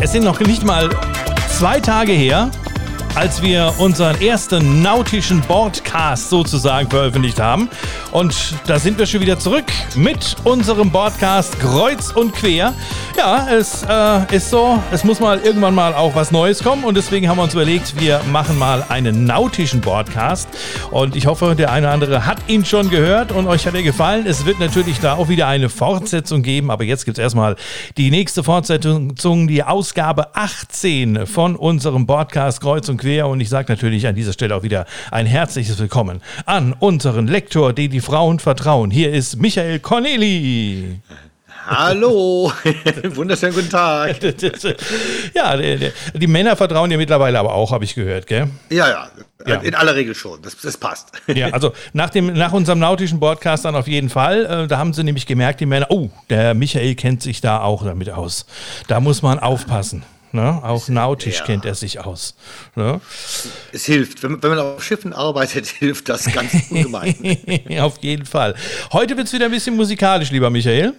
Es sind noch nicht mal zwei Tage her, als wir unseren ersten nautischen Boardcast sozusagen veröffentlicht haben. Und da sind wir schon wieder zurück mit unserem Boardcast Kreuz und Quer. Ja, es äh, ist so, es muss mal irgendwann mal auch was Neues kommen und deswegen haben wir uns überlegt, wir machen mal einen nautischen Boardcast. Und ich hoffe, der eine oder andere hat ihn schon gehört und euch hat er gefallen. Es wird natürlich da auch wieder eine Fortsetzung geben, aber jetzt gibt es erstmal die nächste Fortsetzung, die Ausgabe 18 von unserem Boardcast Kreuz und Quer quer. Und ich sage natürlich an dieser Stelle auch wieder ein herzliches Willkommen an unseren Lektor, den die Frauen vertrauen. Hier ist Michael Corneli. Hallo, wunderschönen guten Tag. ja, die, Männer vertrauen dir mittlerweile aber auch, habe ich gehört, gell? Ja, ja, ja, in aller Regel schon, das, das passt. ja, also nach, dem, nach unserem nautischen Podcast dann auf jeden Fall, äh, da haben sie nämlich gemerkt, die Männer, oh, der Michael kennt sich da auch damit aus. Da muss man aufpassen. Ne? Auch nautisch ja. kennt er sich aus. Ne? Es hilft. Wenn, wenn, man auf Schiffen arbeitet, hilft das ganz ungemein. auf jeden Fall. Heute wird es wieder ein bisschen musikalisch, lieber Michael.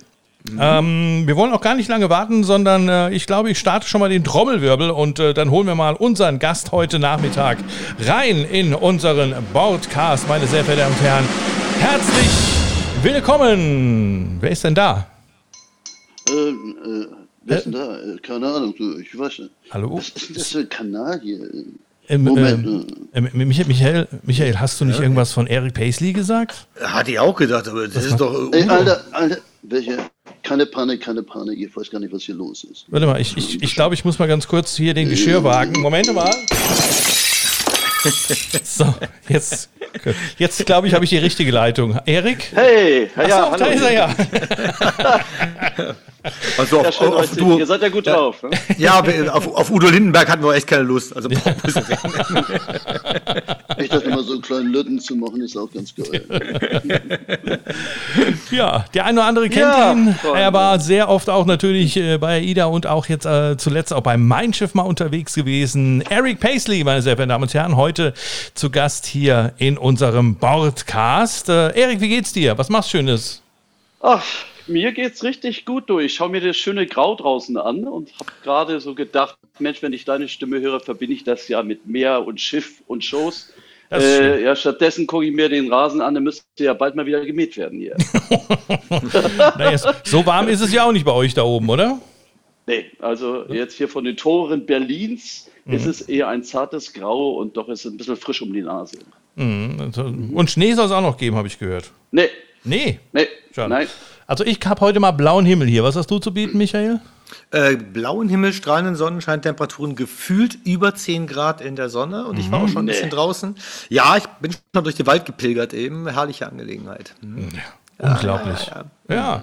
Mhm. Ähm, wir wollen auch gar nicht lange warten, sondern äh, ich glaube, ich starte schon mal den Trommelwirbel und äh, dann holen wir mal unseren Gast heute Nachmittag rein in unseren Broadcast, meine sehr verehrten Damen und Herren. Herzlich willkommen! Wer ist denn da? Ähm, äh, Wer ist denn da? Äh, keine Ahnung, ich weiß nicht. Hallo? Was ist denn das für ein Kanal hier? Ähm, Moment. Ähm, äh, Michael, Michael, hast du nicht ja. irgendwas von Eric Paisley gesagt? Hatte ich auch gedacht, aber das was ist doch. Ey, Alter, Alter, welche? Keine Panik, keine Panik, ich weiß gar nicht, was hier los ist. Warte mal, ich, ich, ich glaube, ich muss mal ganz kurz hier den Geschirrwagen. Moment mal. So, jetzt, jetzt glaube ich, habe ich die richtige Leitung. Erik? Hey, ja, ja, hallo. da ist er ja. Also auf, ja, auf, Udo, ihr seid ja gut drauf. Ne? Ja, auf, auf, Udo Lindenberg hatten wir echt keine Lust. Also ich dachte immer, so einen kleinen Lütten zu machen, ist auch ganz geil. ja, der eine oder andere kennt ja, ihn. Er war sehr oft auch natürlich äh, bei AIDA und auch jetzt äh, zuletzt auch beim Mein Schiff mal unterwegs gewesen. Eric Paisley, meine sehr verehrten Damen und Herren, heute zu Gast hier in unserem Bordcast. Äh, Erik, wie geht's dir? Was machst du Schönes? Ach, mir geht's richtig gut durch. Ich schaue mir das schöne Grau draußen an und habe gerade so gedacht, Mensch, wenn ich deine Stimme höre, verbinde ich das ja mit Meer und Schiff und Shows. Äh, ja, stattdessen gucke ich mir den Rasen an, der müsste ja bald mal wieder gemäht werden hier. naja, so warm ist es ja auch nicht bei euch da oben, oder? Nee, also jetzt hier von den Toren Berlins mhm. ist es eher ein zartes Grau und doch ist es ein bisschen frisch um die Nase. Mhm. Und Schnee soll es auch noch geben, habe ich gehört. Nee. Nee? Nee. Schade. Nein. Also ich habe heute mal blauen Himmel hier. Was hast du zu bieten, Michael? Äh, blauen Himmel, strahlenden Sonnenscheintemperaturen, gefühlt über 10 Grad in der Sonne und ich war auch schon ein bisschen draußen. Ja, ich bin schon durch den Wald gepilgert eben. Herrliche Angelegenheit. Mhm. Unglaublich. Ja, ja, ja.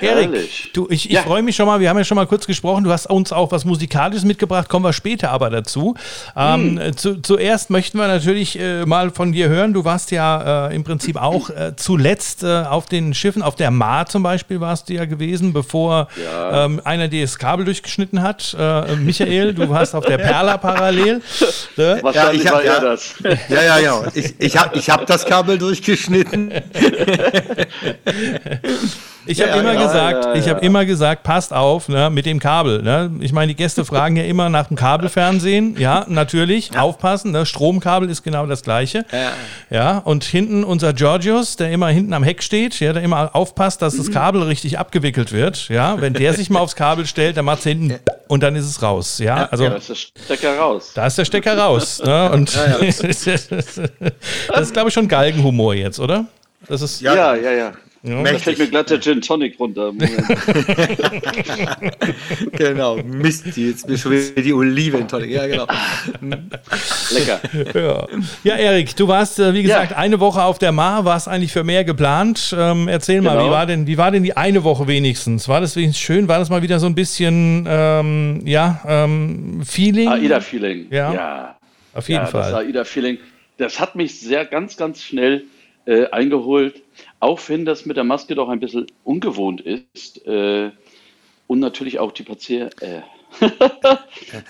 Erik, du, ich, ich freue mich schon mal, wir haben ja schon mal kurz gesprochen, du hast uns auch was Musikalisches mitgebracht, kommen wir später aber dazu. Ähm, hm. zu, zuerst möchten wir natürlich äh, mal von dir hören, du warst ja äh, im Prinzip auch äh, zuletzt äh, auf den Schiffen, auf der Mar zum Beispiel warst du ja gewesen, bevor ähm, einer dir das Kabel durchgeschnitten hat. Äh, Michael, du warst auf der Perla parallel. Ne? Wahrscheinlich ja, ich hab, war ja, das. Ja, ja, ja. Ich, ich habe ich hab das Kabel durchgeschnitten. Ich habe ja, immer ja, gesagt, ja, ich habe immer gesagt, passt auf ne, mit dem Kabel. Ne? Ich meine, die Gäste fragen ja immer nach dem Kabelfernsehen. Ja, natürlich, aufpassen. Ne? Stromkabel ist genau das gleiche. Ja. und hinten unser Georgios, der immer hinten am Heck steht, ja, der immer aufpasst, dass das Kabel richtig abgewickelt wird. Ja, wenn der sich mal aufs Kabel stellt, dann macht es hinten und dann ist es raus. Ja, also da ist der Stecker raus. Da ist der Stecker raus. Ne? Und das ist, glaube ich, schon Galgenhumor jetzt, oder? Das ist ja, ja, ja. Ja. Fällt mir glatt der Gin Tonic runter. genau, Mist, jetzt mir schon wieder die Oliven Tonic. Ja, genau. Lecker. Ja, ja Erik, du warst, äh, wie gesagt, ja. eine Woche auf der Mar, warst eigentlich für mehr geplant. Ähm, erzähl mal, genau. wie, war denn, wie war denn die eine Woche wenigstens? War das wenigstens schön? War das mal wieder so ein bisschen, ähm, ja, ähm, Feeling? AIDA-Feeling. Ja. ja. Auf jeden ja, Fall. Das AIDA-Feeling. Das hat mich sehr ganz, ganz schnell äh, eingeholt auch wenn das mit der Maske doch ein bisschen ungewohnt ist äh, und natürlich auch die Patier, äh,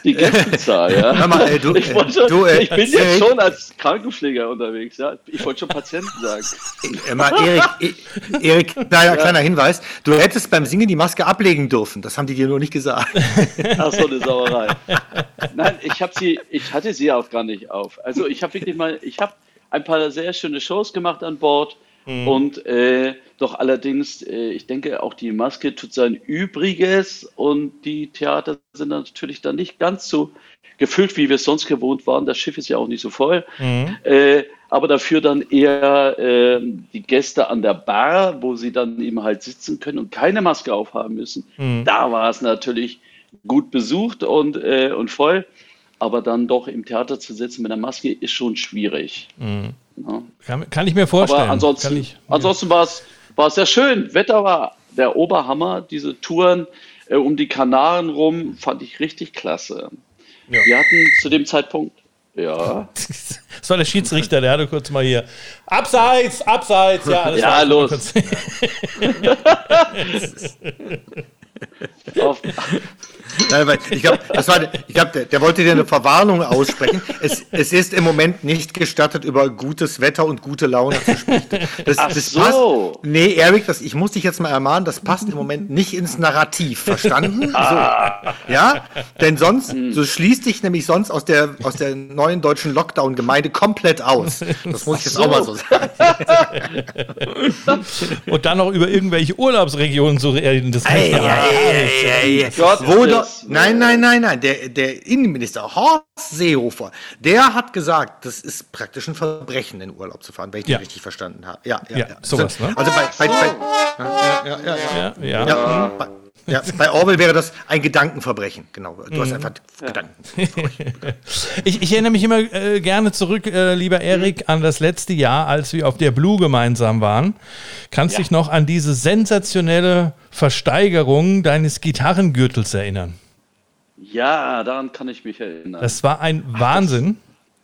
die Gästezahl, ja. Hör mal, ey, du, ich, wollte, du, äh, ich bin jetzt Erik, schon als Krankenpfleger unterwegs, ja. Ich wollte schon Patienten sagen. Mal, Erik, Erik kleiner, ja. kleiner Hinweis. Du hättest beim Singen die Maske ablegen dürfen. Das haben die dir nur nicht gesagt. Ach so, eine Sauerei. Nein, ich habe sie, ich hatte sie auch gar nicht auf. Also ich habe wirklich mal, ich habe ein paar sehr schöne Shows gemacht an Bord. Mhm. Und äh, doch allerdings, äh, ich denke, auch die Maske tut sein Übriges und die Theater sind natürlich dann nicht ganz so gefüllt, wie wir es sonst gewohnt waren. Das Schiff ist ja auch nicht so voll. Mhm. Äh, aber dafür dann eher äh, die Gäste an der Bar, wo sie dann eben halt sitzen können und keine Maske aufhaben müssen. Mhm. Da war es natürlich gut besucht und, äh, und voll. Aber dann doch im Theater zu sitzen mit einer Maske ist schon schwierig. Mhm. Ja. Kann, kann, ich mir vorstellen. Aber ansonsten, ich, ansonsten war es sehr schön. Wetter war der Oberhammer. Diese Touren äh, um die Kanaren rum fand ich richtig klasse. Ja. Wir hatten zu dem Zeitpunkt ja. Das war der Schiedsrichter, der hatte kurz mal hier. Abseits, abseits, ja, alles Ja, los. Auf, Nein, ich glaube, glaub, der, der, wollte dir eine Verwarnung aussprechen. Es, es, ist im Moment nicht gestattet, über gutes Wetter und gute Laune zu sprechen. Das, Ach das so. Passt, nee, Erik, das, ich muss dich jetzt mal ermahnen, das passt im Moment nicht ins Narrativ. Verstanden? Ah. So. Ja? Denn sonst, hm. du schließt dich nämlich sonst aus der, aus der neuen deutschen Lockdown-Gemeinde komplett aus. Das muss ich jetzt so. auch mal so sagen. und dann noch über irgendwelche Urlaubsregionen zu reden. Das heißt, ey, ja, ey, ey, ey, Gott, wo, doch, nein, nein, nein, nein. Der, der Innenminister Horst Seehofer, der hat gesagt, das ist praktisch ein Verbrechen, in Urlaub zu fahren, wenn ich ja. den richtig verstanden habe. Ja, ja, ja. ja. Sowas, ne? Also bei, bei, bei ja, ja, ja, ja, ja, ja. Bei, ja, bei Orwell wäre das ein Gedankenverbrechen, genau. Du hast mhm. einfach ja. Gedanken. ich, ich, erinnere mich immer äh, gerne zurück, äh, lieber Erik, mhm. an das letzte Jahr, als wir auf der Blue gemeinsam waren. Kannst ja. dich noch an diese sensationelle Versteigerung deines Gitarrengürtels erinnern? Ja, daran kann ich mich erinnern. Das war ein Wahnsinn.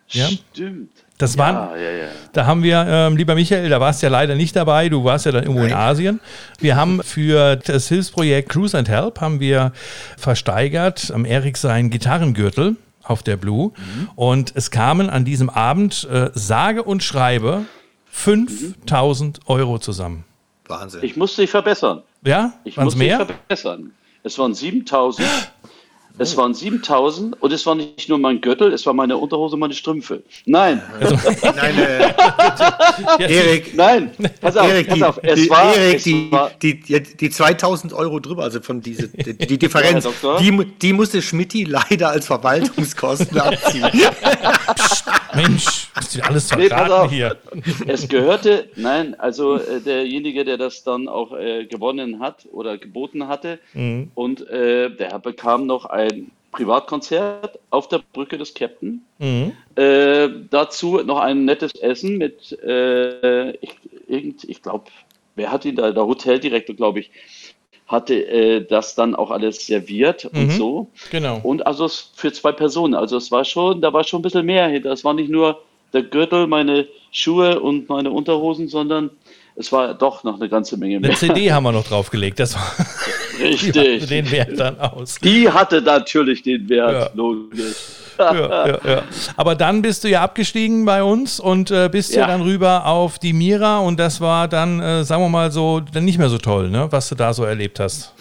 Ja? Stimmt. Das ja, waren, ja, ja. da haben wir, ähm, lieber Michael, da warst du ja leider nicht dabei, du warst ja dann irgendwo Nein. in Asien. Wir haben für das Hilfsprojekt Cruise and Help haben wir versteigert am Erik sein Gitarrengürtel auf der Blue mhm. und es kamen an diesem Abend äh, sage und schreibe 5000 Euro zusammen. Wahnsinn. Ich musste dich verbessern. Ja? Ich musste mehr? dich verbessern. Es waren 7000. Es waren 7000 und es war nicht nur mein Gürtel, es war meine Unterhose, meine Strümpfe. Nein. Also, nein, äh, Erik. Nein, pass auf, Erik, pass auf. Es die, war, Erik, es die, war, die, die, die 2000 Euro drüber, also von diese, die, die Differenz, die, die musste Schmidti leider als Verwaltungskosten abziehen. Mensch, ist alles verraten nee, hier. Es gehörte, nein, also äh, derjenige, der das dann auch äh, gewonnen hat oder geboten hatte mhm. und äh, der bekam noch ein ein Privatkonzert auf der Brücke des Captain. Mhm. Äh, dazu noch ein nettes Essen mit, äh, ich, ich glaube, wer hat ihn da, der Hoteldirektor, glaube ich, hatte äh, das dann auch alles serviert mhm. und so. Genau. Und also für zwei Personen. Also es war schon, da war schon ein bisschen mehr hinter. Es war nicht nur der Gürtel, meine Schuhe und meine Unterhosen, sondern es war doch noch eine ganze Menge mehr. Eine CD haben wir noch draufgelegt, das war. Richtig. Die hatte den Wert dann aus. Die hatte natürlich den Wert, ja. logisch. Ja, ja, ja. Aber dann bist du ja abgestiegen bei uns und äh, bist ja. dann rüber auf die Mira und das war dann, äh, sagen wir mal so, dann nicht mehr so toll, ne? was du da so erlebt hast.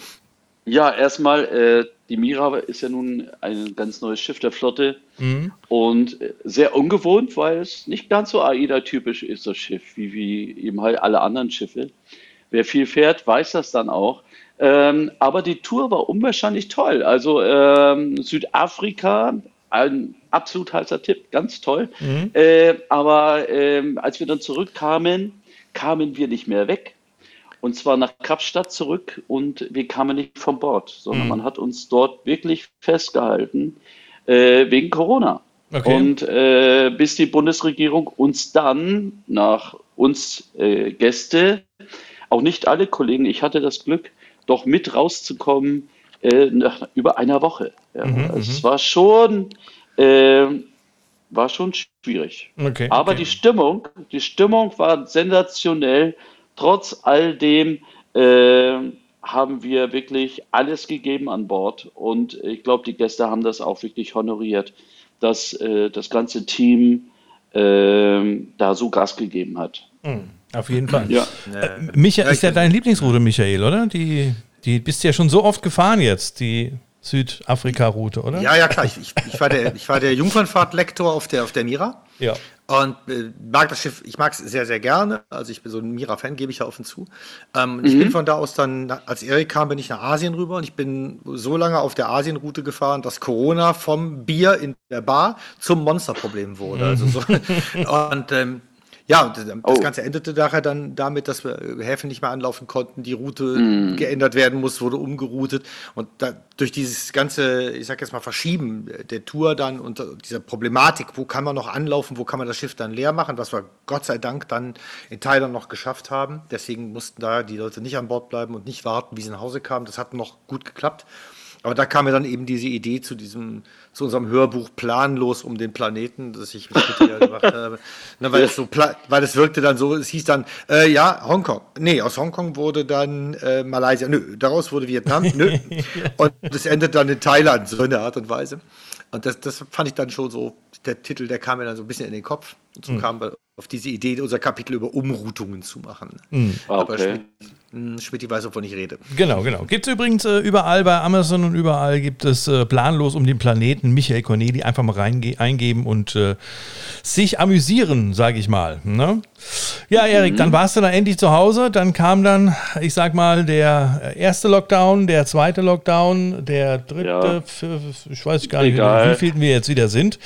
Ja, erstmal, äh, die Mira ist ja nun ein ganz neues Schiff der Flotte mhm. und äh, sehr ungewohnt, weil es nicht ganz so AIDA-typisch ist, das Schiff, wie, wie eben halt alle anderen Schiffe. Wer viel fährt, weiß das dann auch. Ähm, aber die Tour war unwahrscheinlich toll. Also ähm, Südafrika, ein absolut heißer Tipp, ganz toll. Mhm. Äh, aber ähm, als wir dann zurückkamen, kamen wir nicht mehr weg. Und zwar nach Kapstadt zurück und wir kamen nicht vom Bord, sondern mhm. man hat uns dort wirklich festgehalten äh, wegen Corona. Okay. Und äh, bis die Bundesregierung uns dann nach uns äh, Gäste, auch nicht alle Kollegen, ich hatte das Glück, doch mit rauszukommen äh, nach über einer Woche. Ja. Mhm, also es war schon, äh, war schon schwierig. Okay, Aber okay. die Stimmung, die Stimmung war sensationell. Trotz all dem äh, haben wir wirklich alles gegeben an Bord und ich glaube, die Gäste haben das auch wirklich honoriert, dass äh, das ganze Team da so Gas gegeben hat. Mhm, auf jeden Fall. Ja. Äh, Michael, ist ja deine Lieblingsroute, Michael, oder? Die, die bist ja schon so oft gefahren jetzt, die Südafrika-Route, oder? Ja, ja, klar. Ich, ich, ich, war der, ich war der Jungfernfahrt-Lektor auf der, auf der Mira. Ja. Und äh, mag das Schiff, ich mag es sehr, sehr gerne. Also ich bin so ein Mira-Fan, gebe ich ja offen zu. Ähm, mhm. Ich bin von da aus dann, als Erik kam, bin ich nach Asien rüber und ich bin so lange auf der Asienroute gefahren, dass Corona vom Bier in der Bar zum Monsterproblem wurde. Also so, und ähm, ja, das, oh. Ganze endete daher dann damit, dass wir Häfen nicht mehr anlaufen konnten, die Route mm. geändert werden muss, wurde umgeroutet. Und da, durch dieses ganze, ich sag jetzt mal, Verschieben der Tour dann und dieser Problematik, wo kann man noch anlaufen, wo kann man das Schiff dann leer machen, was wir Gott sei Dank dann in Thailand noch geschafft haben. Deswegen mussten da die Leute nicht an Bord bleiben und nicht warten, wie sie nach Hause kamen. Das hat noch gut geklappt. Aber da kam mir dann eben diese Idee zu diesem, zu unserem Hörbuch Planlos um den Planeten, das ich mit dir gemacht habe. Na, weil es so, weil es wirkte dann so, es hieß dann, äh, ja, Hongkong. Nee, aus Hongkong wurde dann äh, Malaysia. Nö, daraus wurde Vietnam. Nö. Und es endet dann in Thailand, so in der Art und Weise. Und das, das fand ich dann schon so, der Titel, der kam mir dann so ein bisschen in den Kopf. Und so mhm. kam auf diese Idee, unser Kapitel über Umroutungen zu machen. Mhm. Okay. Hm, Schmidt weiß, wovon ich rede. Genau, genau. Gibt es übrigens äh, überall bei Amazon und überall gibt es äh, planlos um den Planeten Michael Corneli einfach mal eingeben und äh, sich amüsieren, sage ich mal. Ne? Ja, Erik, mhm. dann warst du da endlich zu Hause. Dann kam dann, ich sag mal, der erste Lockdown, der zweite Lockdown, der dritte, ja. ich weiß gar nicht, Egal. wie viel wir jetzt wieder sind.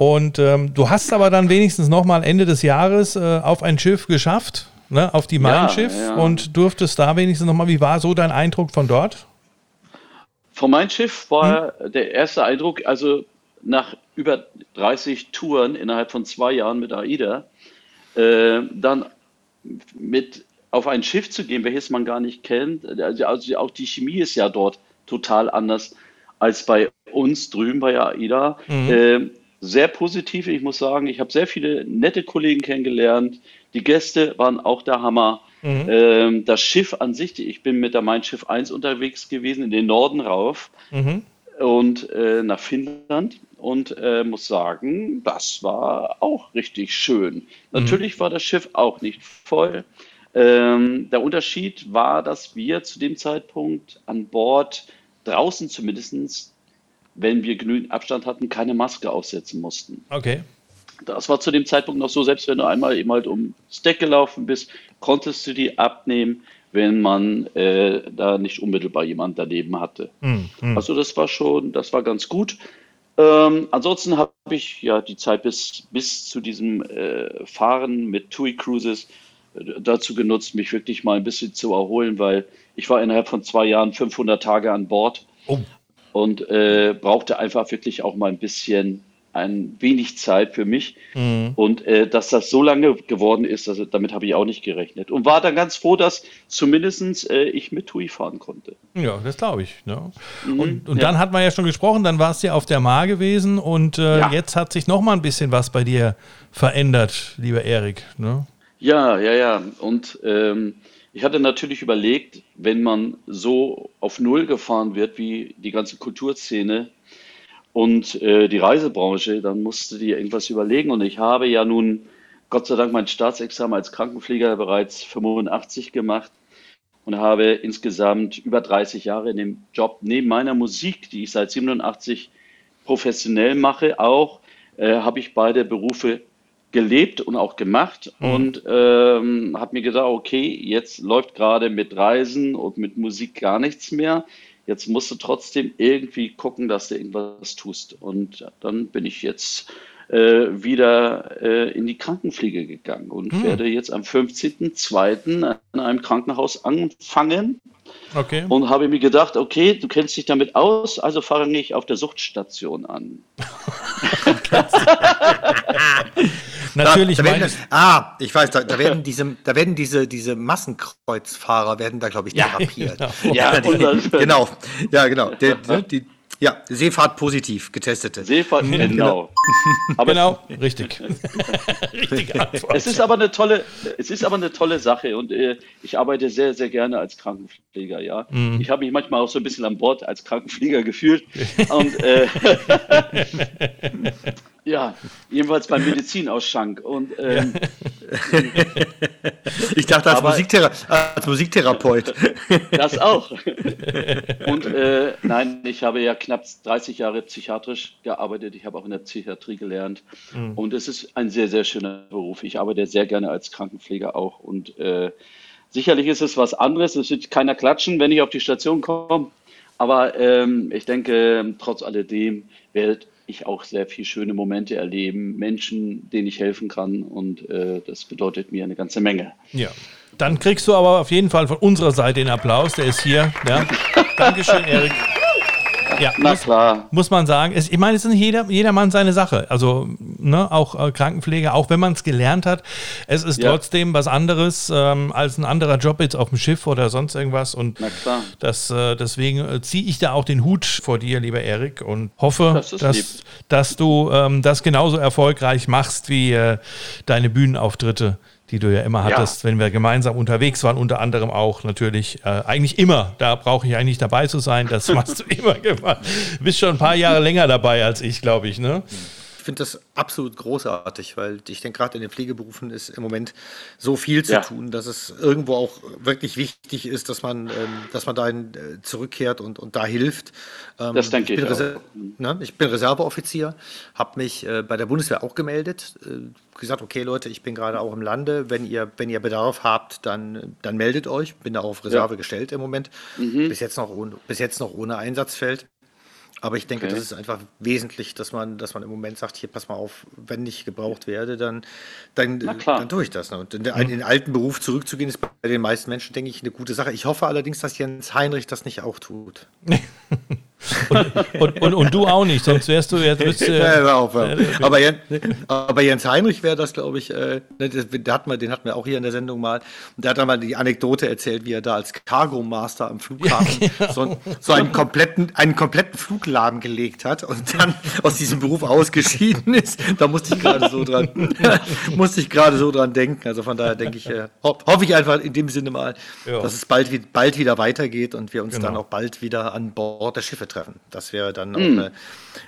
Und ähm, du hast aber dann wenigstens noch mal Ende des Jahres äh, auf ein Schiff geschafft ne, auf die Mein Schiff ja, ja. und durftest da wenigstens nochmal, wie war so dein Eindruck von dort? Von Mein Schiff war hm? der erste Eindruck, also nach über 30 Touren innerhalb von zwei Jahren mit AIDA, äh, dann mit auf ein Schiff zu gehen, welches man gar nicht kennt. Also, also auch die Chemie ist ja dort total anders als bei uns drüben bei AIDA. Mhm. Sehr positiv. Ich muss sagen, ich habe sehr viele nette Kollegen kennengelernt. Die Gäste waren auch der Hammer. Mhm. Ähm, das Schiff an sich, ich bin mit der Mein Schiff 1 unterwegs gewesen, in den Norden rauf mhm. und äh, nach Finnland und äh, muss sagen, das war auch richtig schön. Mhm. Natürlich war das Schiff auch nicht voll. Ähm, der Unterschied war, dass wir zu dem Zeitpunkt an Bord draußen zumindest wenn wir genügend Abstand hatten, keine Maske aufsetzen mussten. Okay. Das war zu dem Zeitpunkt noch so, selbst wenn du einmal eben halt ums Deck gelaufen bist, konntest du die abnehmen, wenn man äh, da nicht unmittelbar jemand daneben hatte. Mhm. Also das war schon, das war ganz gut. Ähm, ansonsten habe ich ja die Zeit bis, bis zu diesem äh, Fahren mit TUI Cruises äh, dazu genutzt, mich wirklich mal ein bisschen zu erholen, weil ich war innerhalb von zwei Jahren 500 Tage an Bord. Oh und äh, brauchte einfach wirklich auch mal ein bisschen ein wenig Zeit für mich. Mhm. Und äh, dass das so lange geworden ist, also damit habe ich auch nicht gerechnet. Und war dann ganz froh, dass zumindest äh, ich mit TUI fahren konnte. Ja, das glaube ich. Ne? Mhm, und, und ja. dann hat man ja schon gesprochen, dann warst du ja auf der Mar gewesen und äh, ja. jetzt hat sich noch mal ein bisschen was bei dir verändert, lieber Erik. Ne? Ja, ja, ja. Und ähm, ich hatte natürlich überlegt, wenn man so auf Null gefahren wird wie die ganze Kulturszene und äh, die Reisebranche, dann musste die irgendwas überlegen. Und ich habe ja nun Gott sei Dank mein Staatsexamen als Krankenpfleger bereits 85 gemacht und habe insgesamt über 30 Jahre in dem Job neben meiner Musik, die ich seit 87 professionell mache, auch äh, habe ich beide Berufe gelebt und auch gemacht mhm. und ähm, habe mir gedacht, okay, jetzt läuft gerade mit Reisen und mit Musik gar nichts mehr. Jetzt musst du trotzdem irgendwie gucken, dass du irgendwas tust. Und dann bin ich jetzt äh, wieder äh, in die Krankenpflege gegangen und mhm. werde jetzt am 15.02. an einem Krankenhaus anfangen. Okay. Und habe mir gedacht, okay, du kennst dich damit aus, also fange ich auf der Suchtstation an. Natürlich. Da, da werden, ah, ich weiß, da, da, werden diese, da werden diese, diese Massenkreuzfahrer werden da, glaube ich, therapiert. Genau. Ja, ja die, genau. Ja, genau. Die, die, ja, Seefahrt positiv, getestete. Seefahrt, genau. genau. Aber genau, richtig. Richtige Antwort. Es ist aber eine tolle, es ist aber eine tolle Sache und äh, ich arbeite sehr, sehr gerne als Krankenpfleger Krankenpfleger, ja. Mhm. Ich habe mich manchmal auch so ein bisschen an Bord als Krankenpfleger gefühlt. Und äh, ja, jedenfalls beim Medizinausschank. Und ähm, ich dachte als, Musikthera als Musiktherapeut. Das auch. Und äh, nein, ich habe ja knapp 30 Jahre psychiatrisch gearbeitet. Ich habe auch in der Psychiatrie gelernt. Mhm. Und es ist ein sehr, sehr schöner Beruf. Ich arbeite sehr gerne als Krankenpfleger auch. Und äh, sicherlich ist es was anderes. Es wird keiner klatschen, wenn ich auf die Station komme. Aber ähm, ich denke, trotz alledem werde ich auch sehr viele schöne Momente erleben, Menschen, denen ich helfen kann. Und äh, das bedeutet mir eine ganze Menge. Ja. Dann kriegst du aber auf jeden Fall von unserer Seite den Applaus. Der ist hier. Ja. Dankeschön, Erik. Ja, Na muss, klar. Muss man sagen. Ich meine, es ist nicht jeder, jedermann seine Sache. Also, ne, auch äh, Krankenpflege, auch wenn man es gelernt hat, es ist ja. trotzdem was anderes ähm, als ein anderer Job jetzt auf dem Schiff oder sonst irgendwas. Und. Das, äh, deswegen äh, ziehe ich da auch den Hut vor dir, lieber Erik, und hoffe, das dass, dass du ähm, das genauso erfolgreich machst wie äh, deine Bühnenauftritte die du ja immer hattest, ja. wenn wir gemeinsam unterwegs waren, unter anderem auch natürlich, äh, eigentlich immer, da brauche ich eigentlich dabei zu sein, das machst du immer gemacht. Du bist schon ein paar Jahre länger dabei als ich, glaube ich, ne? Ich finde das absolut großartig, weil ich denke, gerade in den Pflegeberufen ist im Moment so viel zu ja. tun, dass es irgendwo auch wirklich wichtig ist, dass man, ähm, dass man dahin äh, zurückkehrt und, und da hilft. Ähm, das denke ich. Ich bin, ne, ich bin Reserveoffizier, habe mich äh, bei der Bundeswehr auch gemeldet, äh, gesagt, okay Leute, ich bin gerade auch im Lande, wenn ihr, wenn ihr Bedarf habt, dann, dann meldet euch. Bin da auf Reserve ja. gestellt im Moment. Mhm. Bis, jetzt noch ohne, bis jetzt noch ohne Einsatzfeld. Aber ich denke, okay. das ist einfach wesentlich, dass man, dass man im Moment sagt, hier pass mal auf, wenn ich gebraucht werde, dann, dann, dann tue ich das. Ne? Und in, den, in den alten Beruf zurückzugehen, ist bei den meisten Menschen, denke ich, eine gute Sache. Ich hoffe allerdings, dass Jens Heinrich das nicht auch tut. Und, und, und, und, du auch nicht, sonst wärst du jetzt. Wärst, äh, ja, auf, aber, Jens, aber, Jens, Heinrich wäre das, glaube ich, äh, ne, den, hatten wir, den hatten wir auch hier in der Sendung mal. Und der hat dann mal die Anekdote erzählt, wie er da als Cargo Master am Flughafen ja, genau. so, so, einen, kompletten, einen kompletten Flugladen gelegt hat und dann aus diesem Beruf ausgeschieden ist. Da musste ich gerade so dran, musste ich gerade so dran denken. Also von daher denke ich, äh, ho hoffe ich einfach in dem Sinne mal, ja. dass es bald, bald wieder weitergeht und wir uns genau. dann auch bald wieder an Bord der Schiffe treffen. Das wäre dann auch mm. eine,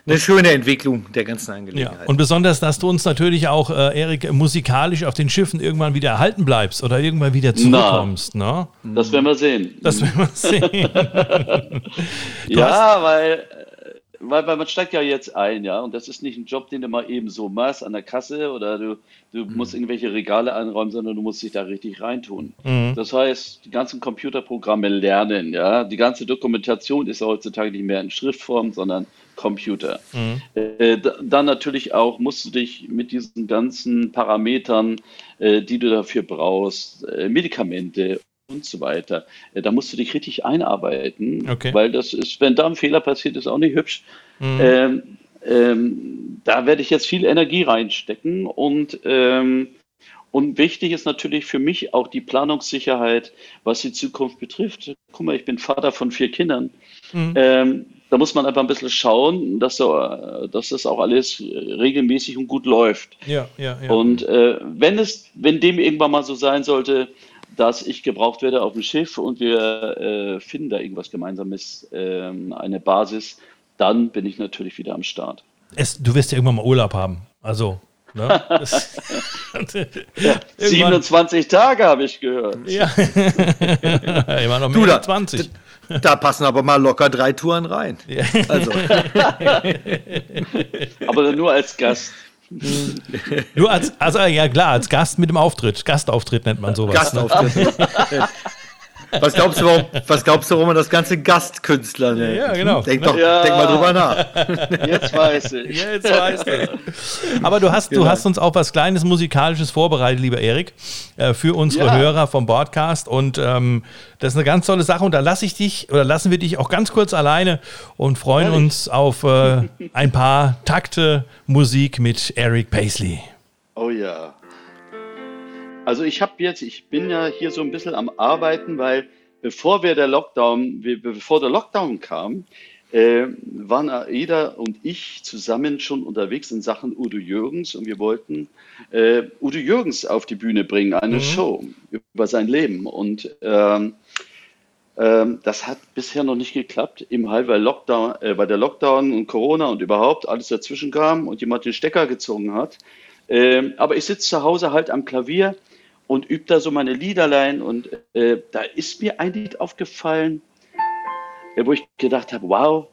eine, schöne Entwicklung der ganzen Angelegenheit. Ja, und besonders, dass du uns natürlich auch, äh, Erik, musikalisch auf den Schiffen irgendwann wieder erhalten bleibst oder irgendwann wieder zurückkommst. Na, ne? Das werden wir sehen. Das werden wir sehen. ja, weil weil, weil man steigt ja jetzt ein, ja, und das ist nicht ein Job, den du mal eben so machst an der Kasse oder du, du mhm. musst irgendwelche Regale einräumen, sondern du musst dich da richtig reintun. Mhm. Das heißt, die ganzen Computerprogramme lernen, ja, die ganze Dokumentation ist heutzutage nicht mehr in Schriftform, sondern Computer. Mhm. Äh, dann natürlich auch musst du dich mit diesen ganzen Parametern, äh, die du dafür brauchst, äh, Medikamente und so weiter. Da musst du dich richtig einarbeiten, okay. weil das ist, wenn da ein Fehler passiert, ist auch nicht hübsch. Mhm. Ähm, ähm, da werde ich jetzt viel Energie reinstecken und ähm, und wichtig ist natürlich für mich auch die Planungssicherheit, was die Zukunft betrifft. Guck mal, ich bin Vater von vier Kindern. Mhm. Ähm, da muss man einfach ein bisschen schauen, dass, so, dass das auch alles regelmäßig und gut läuft. Ja, ja, ja. Und äh, wenn es, wenn dem irgendwann mal so sein sollte, dass ich gebraucht werde auf dem Schiff und wir äh, finden da irgendwas Gemeinsames, äh, eine Basis, dann bin ich natürlich wieder am Start. Es, du wirst ja irgendwann mal Urlaub haben. Also. Ne? ja, 27 Tage habe ich gehört. Ja. Immer noch mehr du, da, 20. Da, da passen aber mal locker drei Touren rein. Ja. Also. aber nur als Gast. Nur als, also ja klar, als Gast mit dem Auftritt. Gastauftritt nennt man sowas. Gastauftritt. Ne? Was glaubst du, warum, was glaubst du, warum man das ganze Gastkünstler nennt? Ja, genau. Denk, doch, ja. denk mal drüber nach. Jetzt weiß ich. Jetzt weiß ich. Aber du hast, genau. du hast uns auch was Kleines Musikalisches vorbereitet, lieber Erik, äh, für unsere ja. Hörer vom Podcast. Und ähm, das ist eine ganz tolle Sache. Und da lasse ich dich oder lassen wir dich auch ganz kurz alleine und freuen Ehrlich? uns auf äh, ein paar Takte Musik mit Eric Paisley. Oh ja. Also ich habe jetzt, ich bin ja hier so ein bisschen am Arbeiten, weil bevor wir der Lockdown, bevor der Lockdown kam, äh, waren Aida und ich zusammen schon unterwegs in Sachen Udo Jürgens und wir wollten äh, Udo Jürgens auf die Bühne bringen, eine mhm. Show über sein Leben. Und ähm, Ähm, das hat bisher noch nicht geklappt, eben halt, weil, Lockdown, äh, weil der Lockdown und Corona und überhaupt alles dazwischen kam und jemand den Stecker gezogen hat. Ähm, aber ich sitze zu Hause halt am Klavier und übe da so meine Liederlein und äh, da ist mir ein Lied aufgefallen, äh, wo ich gedacht habe, wow,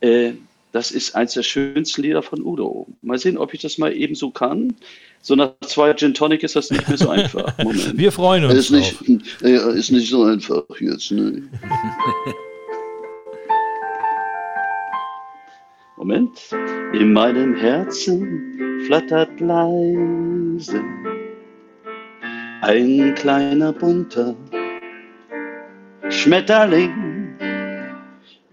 äh, das ist eins der schönsten Lieder von Udo. Mal sehen, ob ich das mal eben so kann. So nach zwei Gin Tonic ist das nicht mehr so einfach. Moment. Wir freuen uns. Ist nicht, ist nicht so einfach jetzt. Ne? Moment. In meinem Herzen flattert leise ein kleiner bunter Schmetterling,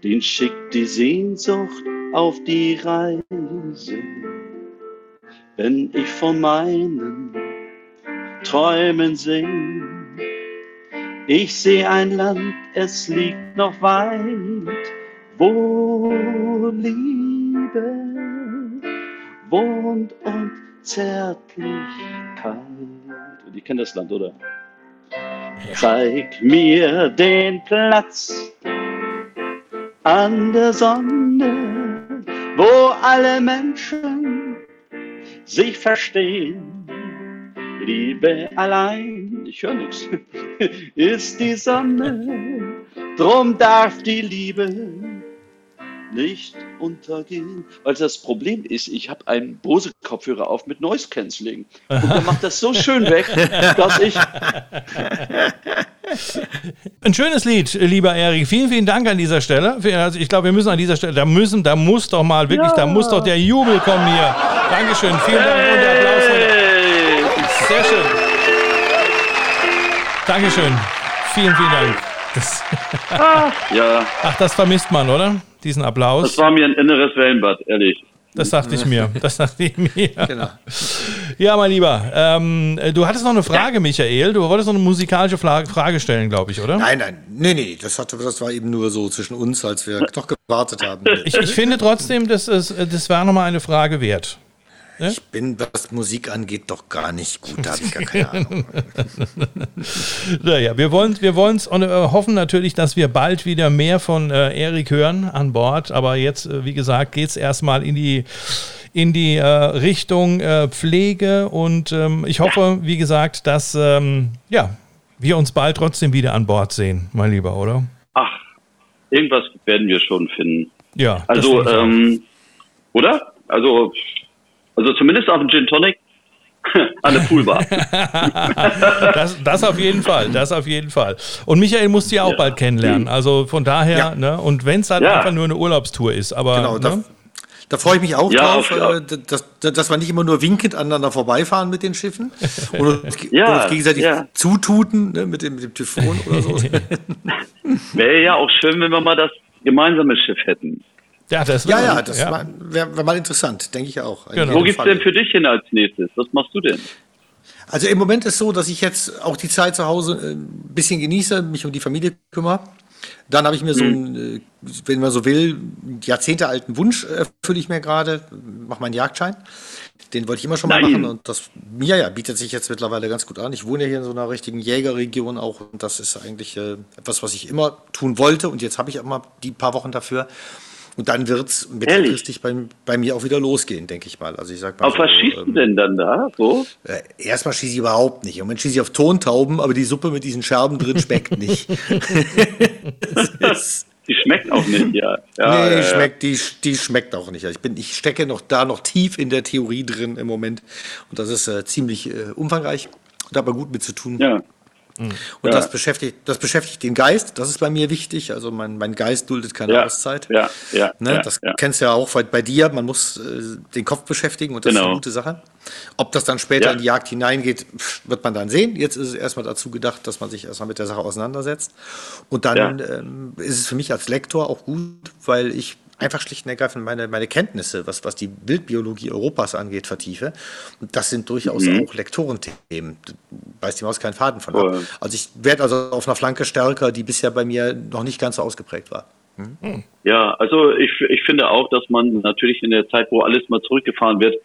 den schickt die Sehnsucht auf die Reise, wenn ich von meinen Träumen sing. Ich sehe ein Land, es liegt noch weit, wo Liebe wohnt und Zärtlichkeit. Und ich kenne das Land, oder? Ja. Zeig mir den Platz an der Sonne, wo alle Menschen sich verstehen. Liebe allein, ich höre nichts, ist die Sonne, drum darf die Liebe nicht untergehen. Weil das Problem ist, ich habe einen Bose-Kopfhörer auf mit Noise Cancelling. Und der macht das so schön weg, dass ich. Ein schönes Lied, lieber Erik. Vielen, vielen Dank an dieser Stelle. Also ich glaube, wir müssen an dieser Stelle, da müssen, da muss doch mal wirklich, ja. da muss doch der Jubel kommen hier. Dankeschön. Vielen Dank und der Applaus. Sehr schön. Dankeschön. Vielen, vielen Dank. Das Ach, ja. Ach, das vermisst man, oder? Diesen Applaus. Das war mir ein inneres Wellenbad, ehrlich. Das dachte ich mir. Das dachte ich mir. Genau. Ja, mein Lieber, ähm, du hattest noch eine Frage, ja. Michael. Du wolltest noch eine musikalische Frage stellen, glaube ich, oder? Nein, nein, nee, nee. Das, hatte, das war eben nur so zwischen uns, als wir noch gewartet haben. Ich, ich finde trotzdem, das, ist, das war nochmal eine Frage wert. Ja? Ich bin, was Musik angeht, doch gar nicht gut. Da habe ich gar keine Ahnung. naja, wir wollen wir wollen's und äh, hoffen natürlich, dass wir bald wieder mehr von äh, Erik hören an Bord. Aber jetzt, äh, wie gesagt, geht es erstmal in die in die äh, Richtung äh, Pflege und ähm, ich hoffe, wie gesagt, dass ähm, ja, wir uns bald trotzdem wieder an Bord sehen, mein Lieber, oder? Ach, irgendwas werden wir schon finden. Ja. Also, ähm, oder? Also also zumindest auf dem Gin Tonic an der Poolbar. das, das auf jeden Fall, das auf jeden Fall. Und Michael musst du ja auch ja. bald kennenlernen. Also von daher, ja. ne, und wenn es halt ja. einfach nur eine Urlaubstour ist, aber. Genau, ne? da, da freue ich mich auch drauf, äh, dass, dass wir nicht immer nur winkend aneinander vorbeifahren mit den Schiffen oder, uns, oder uns gegenseitig zututen ne, mit, dem, mit dem Typhon oder so. Wäre ja auch schön, wenn wir mal das gemeinsame Schiff hätten. Ja, das ja, ja, das ja. wäre wär mal interessant, denke ich auch. Genau. Wo geht's denn für dich hin als nächstes? Was machst du denn? Also im Moment ist so, dass ich jetzt auch die Zeit zu Hause äh, ein bisschen genieße, mich um die Familie kümmere. Dann habe ich mir so mhm. einen, äh, wenn man so will, jahrzehntealten Wunsch erfülle ich mir gerade, mache meinen Jagdschein. Den wollte ich immer schon mal Nein. machen und das ja, ja, bietet sich jetzt mittlerweile ganz gut an. Ich wohne ja hier in so einer richtigen Jägerregion auch und das ist eigentlich äh, etwas, was ich immer tun wollte und jetzt habe ich auch mal die paar Wochen dafür. Und dann wird es mittelfristig bei, bei, mir auch wieder losgehen, denke ich mal. Also ich sag mal auf so, was schießt ähm, denn dann da? So? Äh, erstmal schieße ich überhaupt nicht. Im Moment schieße ich auf Tontauben, aber die Suppe mit diesen Scherben drin schmeckt nicht. die schmeckt auch nicht, ja. ja nee, ja, Schmeckt, die, die schmeckt auch nicht. Ich, bin, ich stecke noch da noch tief in der Theorie drin im Moment. Und das ist äh, ziemlich äh, umfangreich. Da aber gut mit zu tun. Ja. Mhm. Und ja. das, beschäftigt, das beschäftigt den Geist, das ist bei mir wichtig. Also mein, mein Geist duldet keine ja. Auszeit. Ja, ja, ne? ja das kennst du ja auch bei, bei dir, man muss äh, den Kopf beschäftigen und das genau. ist eine gute Sache. Ob das dann später in die Jagd hineingeht, wird man dann sehen. Jetzt ist es erstmal dazu gedacht, dass man sich erstmal mit der Sache auseinandersetzt. Und dann ähm, ist es für mich als Lektor auch gut, weil ich einfach schlicht und ergreifend meine, meine Kenntnisse, was, was die Wildbiologie Europas angeht, vertiefe. Und das sind durchaus mhm. auch Lektorenthemen. Beißt die Maus keinen Faden von ab. Also ich werde also auf einer Flanke stärker, die bisher bei mir noch nicht ganz so ausgeprägt war. Mhm. Ja, also ich, ich finde auch, dass man natürlich in der Zeit, wo alles mal zurückgefahren wird,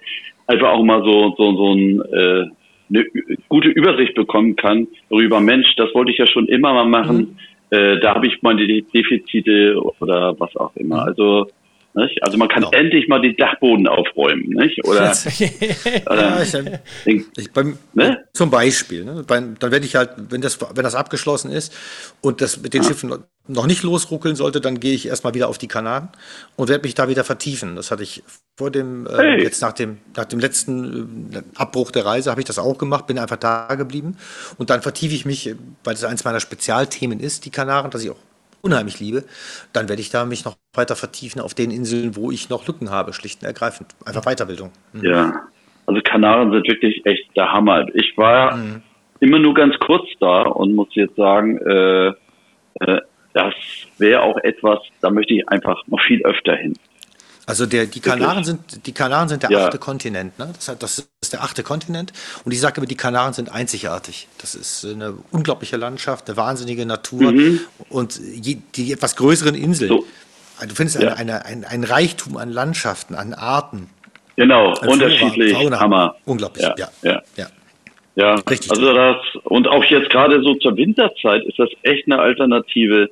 einfach auch mal so, so, so ein, äh, eine gute Übersicht bekommen kann darüber, Mensch, das wollte ich ja schon immer mal machen. Mhm da habe ich meine Defizite oder was auch immer. Mhm. Also nicht? Also man kann genau. endlich mal den Dachboden aufräumen, nicht? Oder, oder ja, ich, ich, beim, ne? zum Beispiel. Ne? Dann werde ich halt, wenn das, wenn das abgeschlossen ist und das mit den ja. Schiffen noch nicht losruckeln sollte, dann gehe ich erstmal wieder auf die Kanaren und werde mich da wieder vertiefen. Das hatte ich vor dem, äh, hey. jetzt nach dem, nach dem letzten äh, Abbruch der Reise, habe ich das auch gemacht, bin einfach da geblieben und dann vertiefe ich mich, weil das eins meiner Spezialthemen ist, die Kanaren, dass ich auch unheimlich liebe, dann werde ich da mich noch weiter vertiefen auf den Inseln, wo ich noch Lücken habe, schlicht und ergreifend. Einfach Weiterbildung. Mhm. Ja, also Kanaren sind wirklich echt der Hammer. Ich war mhm. immer nur ganz kurz da und muss jetzt sagen, äh, äh, das wäre auch etwas, da möchte ich einfach noch viel öfter hin. Also der, die Kanaren sind, die Kanaren sind der ja. achte Kontinent, ne? Das, das ist der achte Kontinent. Und ich sage immer, die Kanaren sind einzigartig. Das ist eine unglaubliche Landschaft, eine wahnsinnige Natur mhm. und je, die etwas größeren Inseln. So. Also du findest ja. eine, eine, ein, ein Reichtum an Landschaften, an Arten. Genau, unterschiedlich. Fauna. Hammer. Unglaublich, ja. ja. ja. ja. Ja, Richtig also das, und auch jetzt gerade so zur Winterzeit ist das echt eine Alternative,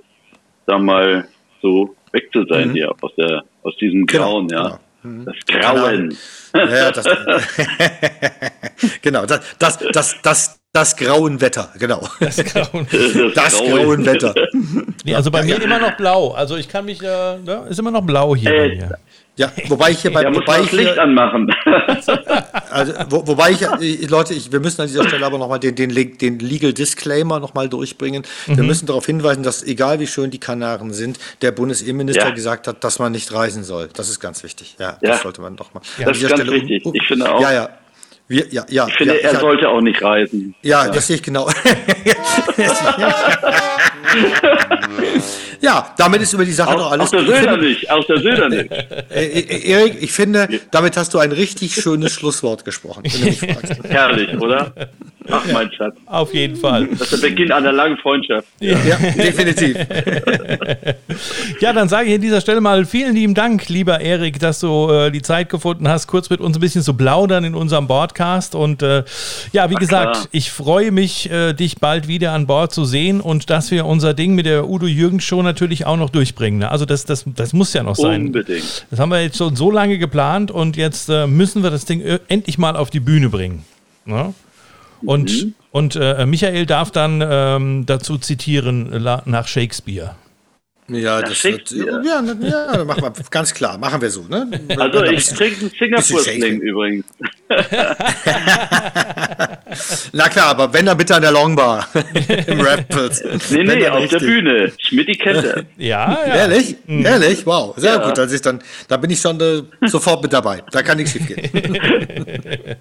da mal so weg zu sein mhm. hier aus der aus diesem genau, Grauen, genau, ja. Genau. Das Grauen. Ja, das, genau, das, das, das, das, das grauen Wetter, genau. Das, grauen, das, das grauen Wetter. Nee, also bei ja, mir ja. immer noch blau. Also ich kann mich, äh, ne, ist immer noch blau hier äh, bei mir. Ja, wobei ich hier bei ja, wobei ich Licht hier, anmachen. Also, wo, wobei ich, äh, Leute, ich, wir müssen an dieser Stelle aber nochmal den, den, den Legal Disclaimer nochmal durchbringen. Mhm. Wir müssen darauf hinweisen, dass egal wie schön die Kanaren sind, der Bundesinnenminister ja. gesagt hat, dass man nicht reisen soll. Das ist ganz wichtig. Ja, ja. das sollte man doch mal. Ja, das ist ganz Stelle wichtig. Ich finde auch. Ja, ja. Wir, ja, ja, ich finde, ja, er ich sollte auch nicht reisen. Ja, ja. das sehe ich genau. ja, damit ist über die Sache auch, doch alles. Auch der Söder nicht, auch der Söder nicht. Äh, äh, Erik, ich finde, damit hast du ein richtig schönes Schlusswort gesprochen, wenn du mich fragst. Herrlich, oder? Ach, mein Schatz. Auf jeden Fall. Das ist der Beginn einer langen Freundschaft. Ja, ja definitiv. ja, dann sage ich an dieser Stelle mal vielen lieben Dank, lieber Erik, dass du äh, die Zeit gefunden hast, kurz mit uns ein bisschen zu plaudern in unserem Podcast. Und äh, ja, wie Ach, gesagt, klar. ich freue mich, äh, dich bald wieder an Bord zu sehen und dass wir unser Ding mit der Udo Jürgens Show natürlich auch noch durchbringen. Ne? Also das, das, das muss ja noch sein. Unbedingt. Das haben wir jetzt schon so lange geplant und jetzt äh, müssen wir das Ding äh, endlich mal auf die Bühne bringen. Ne? Und, mhm. und äh, Michael darf dann ähm, dazu zitieren nach Shakespeare. Ja, das wird, ja, ja, machen wir ganz klar, machen wir so. Ne? Also ich trinke einen Singapur-Sling übrigens. Na klar, aber wenn dann bitte an der Longbar im Rapids. Nee, nee, auf richtig. der Bühne. Schmidt die Kette. ja, ja. Ehrlich? Mhm. Ehrlich? Wow, sehr ja. gut. Das ist dann, da bin ich schon äh, sofort mit dabei. Da kann nichts schief gehen.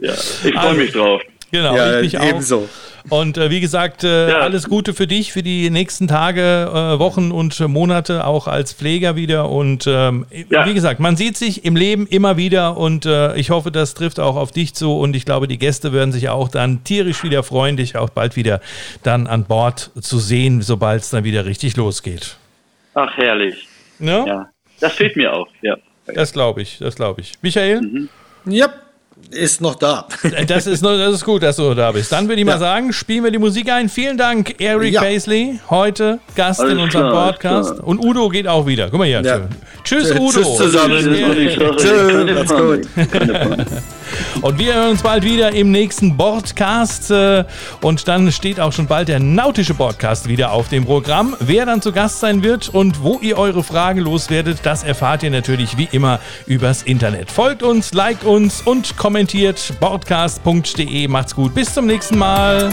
ja, ich freue mich drauf. Genau, ja, ich mich ebenso. Auch. Und äh, wie gesagt, äh, ja. alles Gute für dich für die nächsten Tage, äh, Wochen und Monate, auch als Pfleger wieder. Und ähm, ja. wie gesagt, man sieht sich im Leben immer wieder und äh, ich hoffe, das trifft auch auf dich zu. Und ich glaube, die Gäste werden sich auch dann tierisch wieder freuen, dich auch bald wieder dann an Bord zu sehen, sobald es dann wieder richtig losgeht. Ach, herrlich. Ne? Ja, das fehlt mir auch, ja. Das glaube ich, das glaube ich. Michael? Mhm. Ja ist noch da. Das ist, noch, das ist gut, dass du da bist. Dann würde ich ja. mal sagen, spielen wir die Musik ein. Vielen Dank, Eric ja. Paisley, heute Gast alles in unserem klar, Podcast. Und Udo geht auch wieder. Guck mal hier. Ja. Tschüss, Udo. Tschüss zusammen. Tschüss, gut. Und wir hören uns bald wieder im nächsten Bordcast. Äh, und dann steht auch schon bald der nautische Podcast wieder auf dem Programm. Wer dann zu Gast sein wird und wo ihr eure Fragen loswerdet, das erfahrt ihr natürlich wie immer übers Internet. Folgt uns, liked uns und kommentiert bordcast.de. Macht's gut. Bis zum nächsten Mal.